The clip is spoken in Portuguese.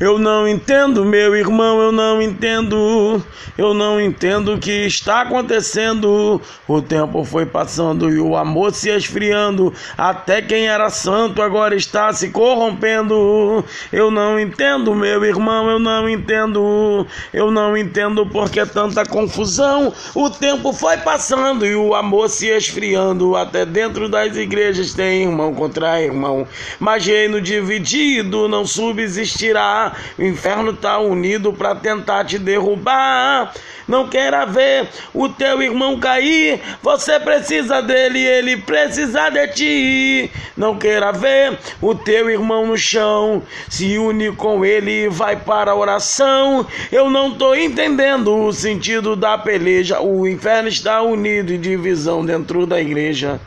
Eu não entendo, meu irmão, eu não entendo. Eu não entendo o que está acontecendo. O tempo foi passando e o amor se esfriando. Até quem era santo agora está se corrompendo. Eu não entendo, meu irmão, eu não entendo. Eu não entendo porque tanta confusão. O tempo foi passando e o amor se esfriando. Até dentro das igrejas tem irmão contra irmão. Mas reino dividido não subsistirá. O inferno está unido para tentar te derrubar. Não queira ver o teu irmão cair. Você precisa dele, ele precisa de ti. Não queira ver o teu irmão no chão. Se une com ele e vai para a oração. Eu não estou entendendo o sentido da peleja. O inferno está unido e divisão dentro da igreja.